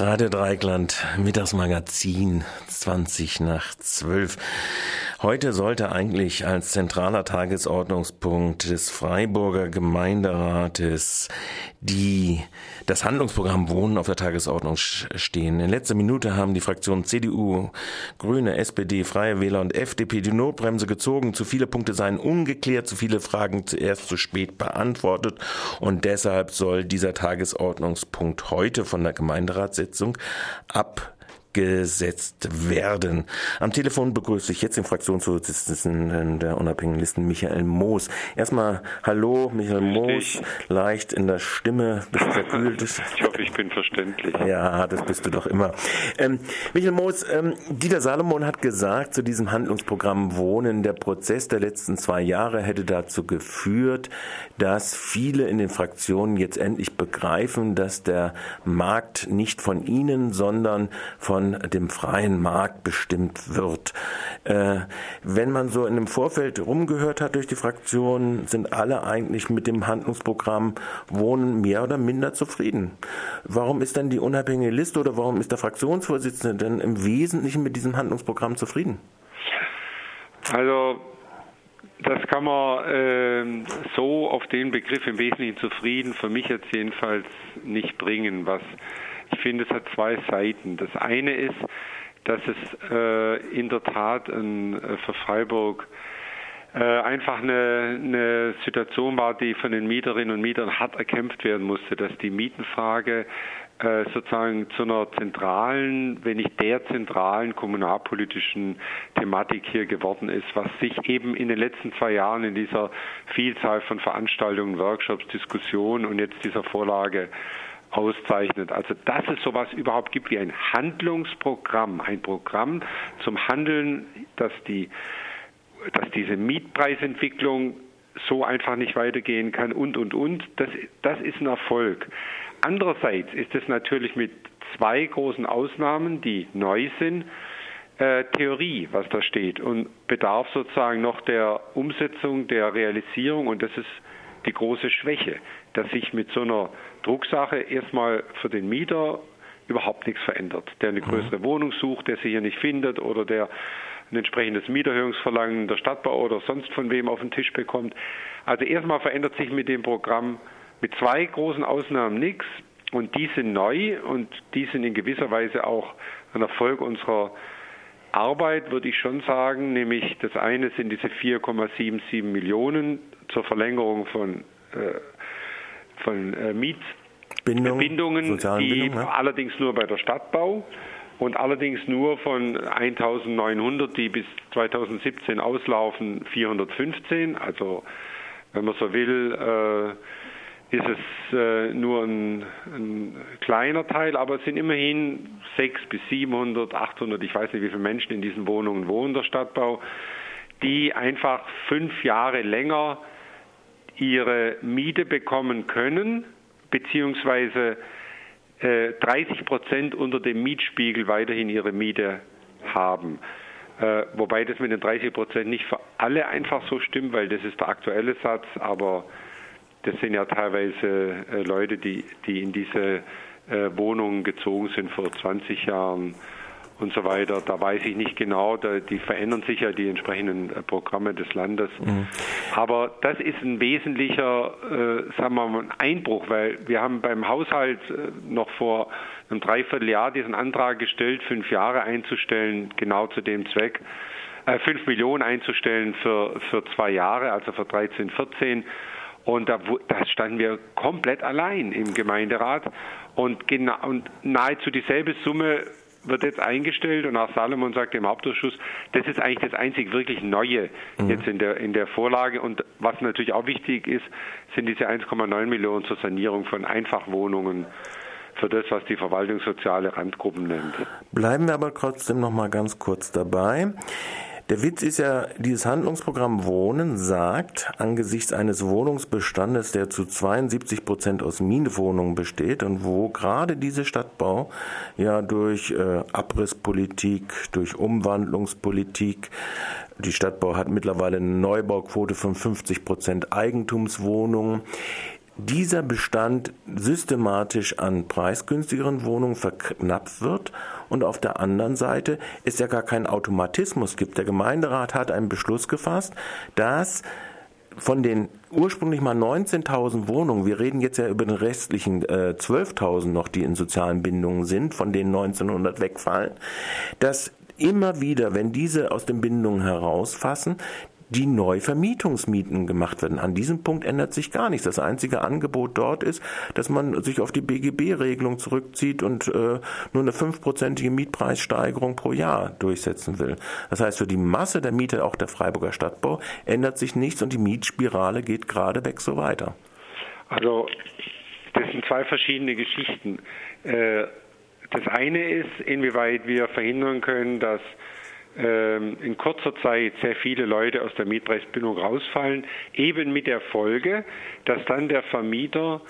Radio Dreikland, Mittagsmagazin, 20 nach 12. Heute sollte eigentlich als zentraler Tagesordnungspunkt des Freiburger Gemeinderates die, das Handlungsprogramm Wohnen auf der Tagesordnung stehen. In letzter Minute haben die Fraktionen CDU, Grüne, SPD, Freie Wähler und FDP die Notbremse gezogen. Zu viele Punkte seien ungeklärt, zu viele Fragen zuerst zu spät beantwortet und deshalb soll dieser Tagesordnungspunkt heute von der Gemeinderatssitzung ab gesetzt werden. Am Telefon begrüße ich jetzt den Fraktionsvorsitzenden der unabhängigen Listen, Michael Moos. Erstmal Hallo, Michael Moos, leicht in der Stimme, bist verkühlt. Ich hoffe, ich bin verständlich. Ja, das bist du doch immer. Ähm, Michael Moos, ähm, Dieter Salomon hat gesagt zu diesem Handlungsprogramm Wohnen, der Prozess der letzten zwei Jahre hätte dazu geführt, dass viele in den Fraktionen jetzt endlich begreifen, dass der Markt nicht von ihnen, sondern von dem freien Markt bestimmt wird. Äh, wenn man so in dem Vorfeld rumgehört hat durch die Fraktionen, sind alle eigentlich mit dem Handlungsprogramm Wohnen mehr oder minder zufrieden. Warum ist denn die unabhängige Liste oder warum ist der Fraktionsvorsitzende denn im Wesentlichen mit diesem Handlungsprogramm zufrieden? Also das kann man äh, so auf den Begriff im Wesentlichen zufrieden für mich jetzt jedenfalls nicht bringen. Was finde, es hat zwei Seiten. Das eine ist, dass es äh, in der Tat ein, äh, für Freiburg äh, einfach eine, eine Situation war, die von den Mieterinnen und Mietern hart erkämpft werden musste, dass die Mietenfrage äh, sozusagen zu einer zentralen, wenn nicht der zentralen kommunalpolitischen Thematik hier geworden ist, was sich eben in den letzten zwei Jahren in dieser Vielzahl von Veranstaltungen, Workshops, Diskussionen und jetzt dieser Vorlage auszeichnet. Also dass es sowas überhaupt gibt wie ein Handlungsprogramm, ein Programm zum Handeln, dass die dass diese Mietpreisentwicklung so einfach nicht weitergehen kann und und und, das, das ist ein Erfolg. Andererseits ist es natürlich mit zwei großen Ausnahmen, die neu sind, äh, Theorie, was da steht und bedarf sozusagen noch der Umsetzung, der Realisierung und das ist die große Schwäche, dass sich mit so einer Drucksache erstmal für den Mieter überhaupt nichts verändert. Der eine mhm. größere Wohnung sucht, der sie hier nicht findet oder der ein entsprechendes Mieterhöhungsverlangen der Stadtbau oder sonst von wem auf den Tisch bekommt. Also erstmal verändert sich mit dem Programm mit zwei großen Ausnahmen nichts und die sind neu und die sind in gewisser Weise auch ein Erfolg unserer Arbeit, würde ich schon sagen, nämlich das eine sind diese 4,77 Millionen zur Verlängerung von, äh, von äh, Mietbindungen, die Bindung, ja. allerdings nur bei der Stadtbau und allerdings nur von 1900, die bis 2017 auslaufen, 415. Also wenn man so will, äh, ist es äh, nur ein, ein, kleiner Teil, aber es sind immerhin 600 bis 700, 800, ich weiß nicht, wie viele Menschen in diesen Wohnungen wohnen, der Stadtbau, die einfach fünf Jahre länger ihre Miete bekommen können, beziehungsweise äh, 30 Prozent unter dem Mietspiegel weiterhin ihre Miete haben. Äh, wobei das mit den 30 Prozent nicht für alle einfach so stimmt, weil das ist der aktuelle Satz, aber das sind ja teilweise äh, Leute, die, die in diese äh, Wohnungen gezogen sind vor 20 Jahren und so weiter. Da weiß ich nicht genau, da, die verändern sich ja die entsprechenden äh, Programme des Landes. Mhm. Aber das ist ein wesentlicher, äh, sagen wir mal, Einbruch, weil wir haben beim Haushalt äh, noch vor einem Dreivierteljahr diesen Antrag gestellt, fünf Jahre einzustellen, genau zu dem Zweck. Äh, fünf Millionen einzustellen für, für zwei Jahre, also für 13, 14. Und da, da standen wir komplett allein im Gemeinderat. Und, genau, und nahezu dieselbe Summe wird jetzt eingestellt und auch Salomon sagt im Hauptausschuss, das ist eigentlich das einzig wirklich Neue mhm. jetzt in der, in der Vorlage. Und was natürlich auch wichtig ist, sind diese 1,9 Millionen zur Sanierung von Einfachwohnungen für das, was die verwaltungssoziale Randgruppen nennt. Bleiben wir aber trotzdem noch mal ganz kurz dabei. Der Witz ist ja, dieses Handlungsprogramm Wohnen sagt, angesichts eines Wohnungsbestandes, der zu 72 Prozent aus Mietwohnungen besteht und wo gerade diese Stadtbau ja durch äh, Abrisspolitik, durch Umwandlungspolitik, die Stadtbau hat mittlerweile eine Neubauquote von 50 Prozent Eigentumswohnungen, dieser Bestand systematisch an preisgünstigeren Wohnungen verknappt wird und auf der anderen Seite es ja gar keinen Automatismus gibt. Der Gemeinderat hat einen Beschluss gefasst, dass von den ursprünglich mal 19.000 Wohnungen, wir reden jetzt ja über den restlichen äh, 12.000 noch, die in sozialen Bindungen sind, von denen 1900 wegfallen, dass immer wieder, wenn diese aus den Bindungen herausfassen, die Neuvermietungsmieten gemacht werden. An diesem Punkt ändert sich gar nichts. Das einzige Angebot dort ist, dass man sich auf die BGB-Regelung zurückzieht und äh, nur eine fünfprozentige Mietpreissteigerung pro Jahr durchsetzen will. Das heißt, für die Masse der Mieter, auch der Freiburger Stadtbau, ändert sich nichts und die Mietspirale geht geradewegs so weiter. Also das sind zwei verschiedene Geschichten. Äh, das eine ist, inwieweit wir verhindern können, dass in kurzer Zeit sehr viele Leute aus der Mietpreisbindung rausfallen, eben mit der Folge, dass dann der Vermieter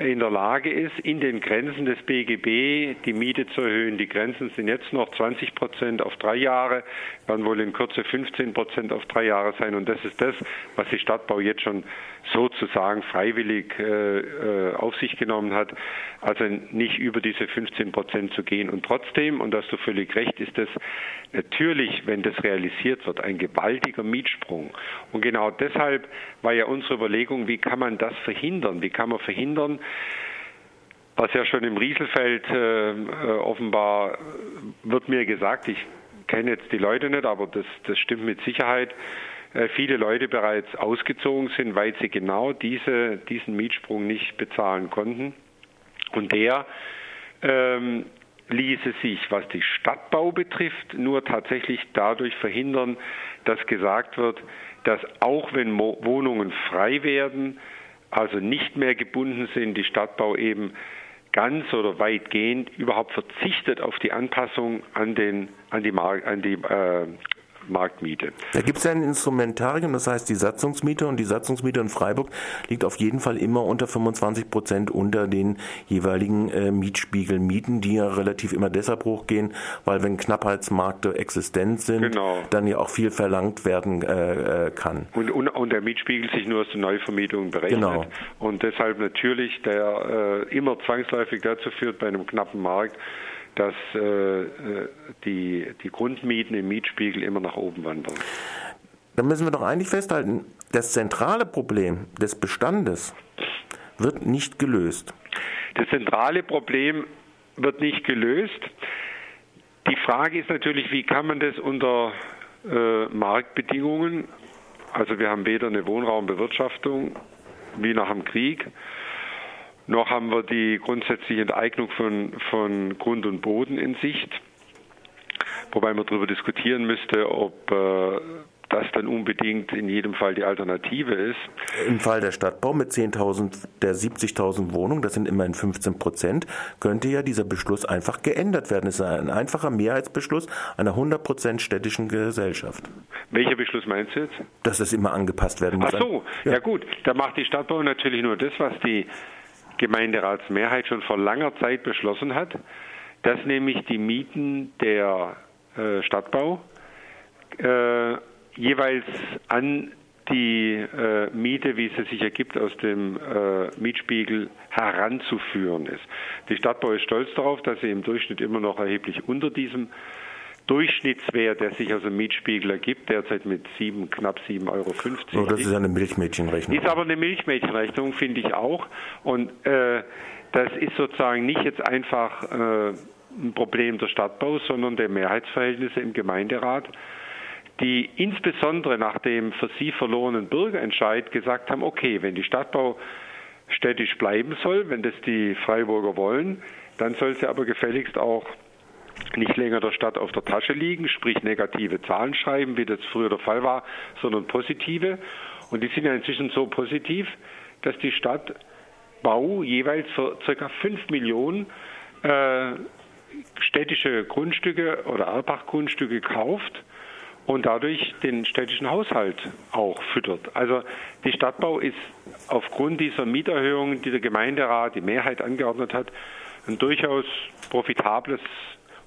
in der Lage ist, in den Grenzen des BGB die Miete zu erhöhen. Die Grenzen sind jetzt noch 20 Prozent auf drei Jahre, werden wohl in Kürze 15 Prozent auf drei Jahre sein. Und das ist das, was die Stadtbau jetzt schon sozusagen freiwillig äh, äh auf sich genommen hat. Also nicht über diese 15 Prozent zu gehen. Und trotzdem, und da hast du völlig recht, ist das natürlich, wenn das realisiert wird, ein gewaltiger Mietsprung. Und genau deshalb war ja unsere Überlegung, wie kann man das verhindern? Wie kann man verhindern, was ja schon im Rieselfeld äh, äh, offenbar wird mir gesagt, ich kenne jetzt die Leute nicht, aber das, das stimmt mit Sicherheit, äh, viele Leute bereits ausgezogen sind, weil sie genau diese, diesen Mietsprung nicht bezahlen konnten. Und der ähm, ließe sich, was die Stadtbau betrifft, nur tatsächlich dadurch verhindern, dass gesagt wird, dass auch wenn Wohnungen frei werden, also nicht mehr gebunden sind, die Stadtbau eben ganz oder weitgehend überhaupt verzichtet auf die Anpassung an, den, an die, Mar an die äh, Marktmiete. Da gibt es ja ein Instrumentarium, das heißt die Satzungsmiete und die Satzungsmiete in Freiburg liegt auf jeden Fall immer unter 25 Prozent unter den jeweiligen äh, Mietspiegelmieten, die ja relativ immer deshalb hochgehen, weil wenn Knappheitsmärkte existent sind, genau. dann ja auch viel verlangt werden äh, äh, kann. Und, und, und, der Mietspiegel sich nur aus den Neuvermietungen berechnet. Genau. Und deshalb natürlich der äh, immer zwangsläufig dazu führt bei einem knappen Markt, dass äh, die, die Grundmieten im Mietspiegel immer nach oben wandern. Dann müssen wir doch eigentlich festhalten, das zentrale Problem des Bestandes wird nicht gelöst. Das zentrale Problem wird nicht gelöst. Die Frage ist natürlich, wie kann man das unter äh, Marktbedingungen, also wir haben weder eine Wohnraumbewirtschaftung wie nach dem Krieg, noch haben wir die grundsätzliche Enteignung von, von Grund und Boden in Sicht, wobei man darüber diskutieren müsste, ob äh, das dann unbedingt in jedem Fall die Alternative ist. Im Fall der Stadtbau mit 10.000 der 70.000 Wohnungen, das sind immerhin 15 Prozent, könnte ja dieser Beschluss einfach geändert werden. Es ist ein einfacher Mehrheitsbeschluss einer 100 Prozent städtischen Gesellschaft. Welcher Beschluss meinst du jetzt? Dass es immer angepasst werden muss. Ach so, ja. ja gut, da macht die Stadtbau natürlich nur das, was die Gemeinderatsmehrheit schon vor langer Zeit beschlossen hat, dass nämlich die Mieten der äh, Stadtbau äh, jeweils an die äh, Miete, wie sie sich ergibt, aus dem äh, Mietspiegel heranzuführen ist. Die Stadtbau ist stolz darauf, dass sie im Durchschnitt immer noch erheblich unter diesem Durchschnittswert, der sich aus dem Mietspiegel ergibt, derzeit mit sieben, knapp 7,50 Euro. Oh, das ist eine Milchmädchenrechnung. Ist aber eine Milchmädchenrechnung, finde ich auch. Und äh, das ist sozusagen nicht jetzt einfach äh, ein Problem der Stadtbau, sondern der Mehrheitsverhältnisse im Gemeinderat, die insbesondere nach dem für sie verlorenen Bürgerentscheid gesagt haben, okay, wenn die Stadtbau städtisch bleiben soll, wenn das die Freiburger wollen, dann soll sie aber gefälligst auch nicht länger der Stadt auf der Tasche liegen, sprich negative Zahlen schreiben, wie das früher der Fall war, sondern positive. Und die sind ja inzwischen so positiv, dass die Stadt Bau jeweils für ca. 5 Millionen äh, städtische Grundstücke oder Erbachgrundstücke kauft und dadurch den städtischen Haushalt auch füttert. Also die Stadtbau ist aufgrund dieser Mieterhöhungen, die der Gemeinderat, die Mehrheit angeordnet hat, ein durchaus profitables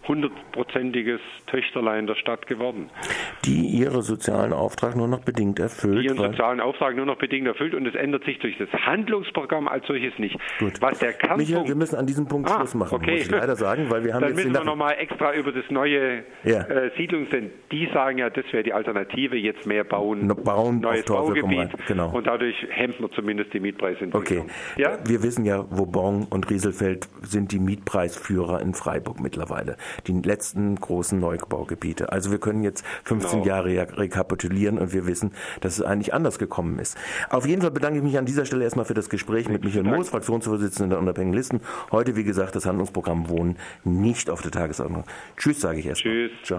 hundertprozentiges Töchterlein der Stadt geworden. Die ihre sozialen Auftrag nur noch bedingt erfüllt. Die ihren sozialen Auftrag nur noch bedingt erfüllt und es ändert sich durch das Handlungsprogramm als solches nicht. Gut. Was der Kernpunkt, Michael, wir müssen an diesem Punkt ah, Schluss machen, okay. muss ich leider sagen, weil wir haben Dann jetzt müssen wir nochmal extra über das neue ja. äh, Siedlungs, denn die sagen ja, das wäre die Alternative, jetzt mehr bauen, no, bauen neues Baugebiet genau. und dadurch hemmt man zumindest die Mietpreisentwicklung. Okay, ja? wir wissen ja, Vauban und Rieselfeld sind die Mietpreisführer in Freiburg mittlerweile die letzten großen Neubaugebiete. Also wir können jetzt 15 genau. Jahre rekapitulieren und wir wissen, dass es eigentlich anders gekommen ist. Auf jeden Fall bedanke ich mich an dieser Stelle erstmal für das Gespräch mit Michael Moos, Fraktionsvorsitzender der Unabhängigen Listen. Heute, wie gesagt, das Handlungsprogramm Wohnen nicht auf der Tagesordnung. Tschüss, sage ich erstmal. Tschüss. Ciao.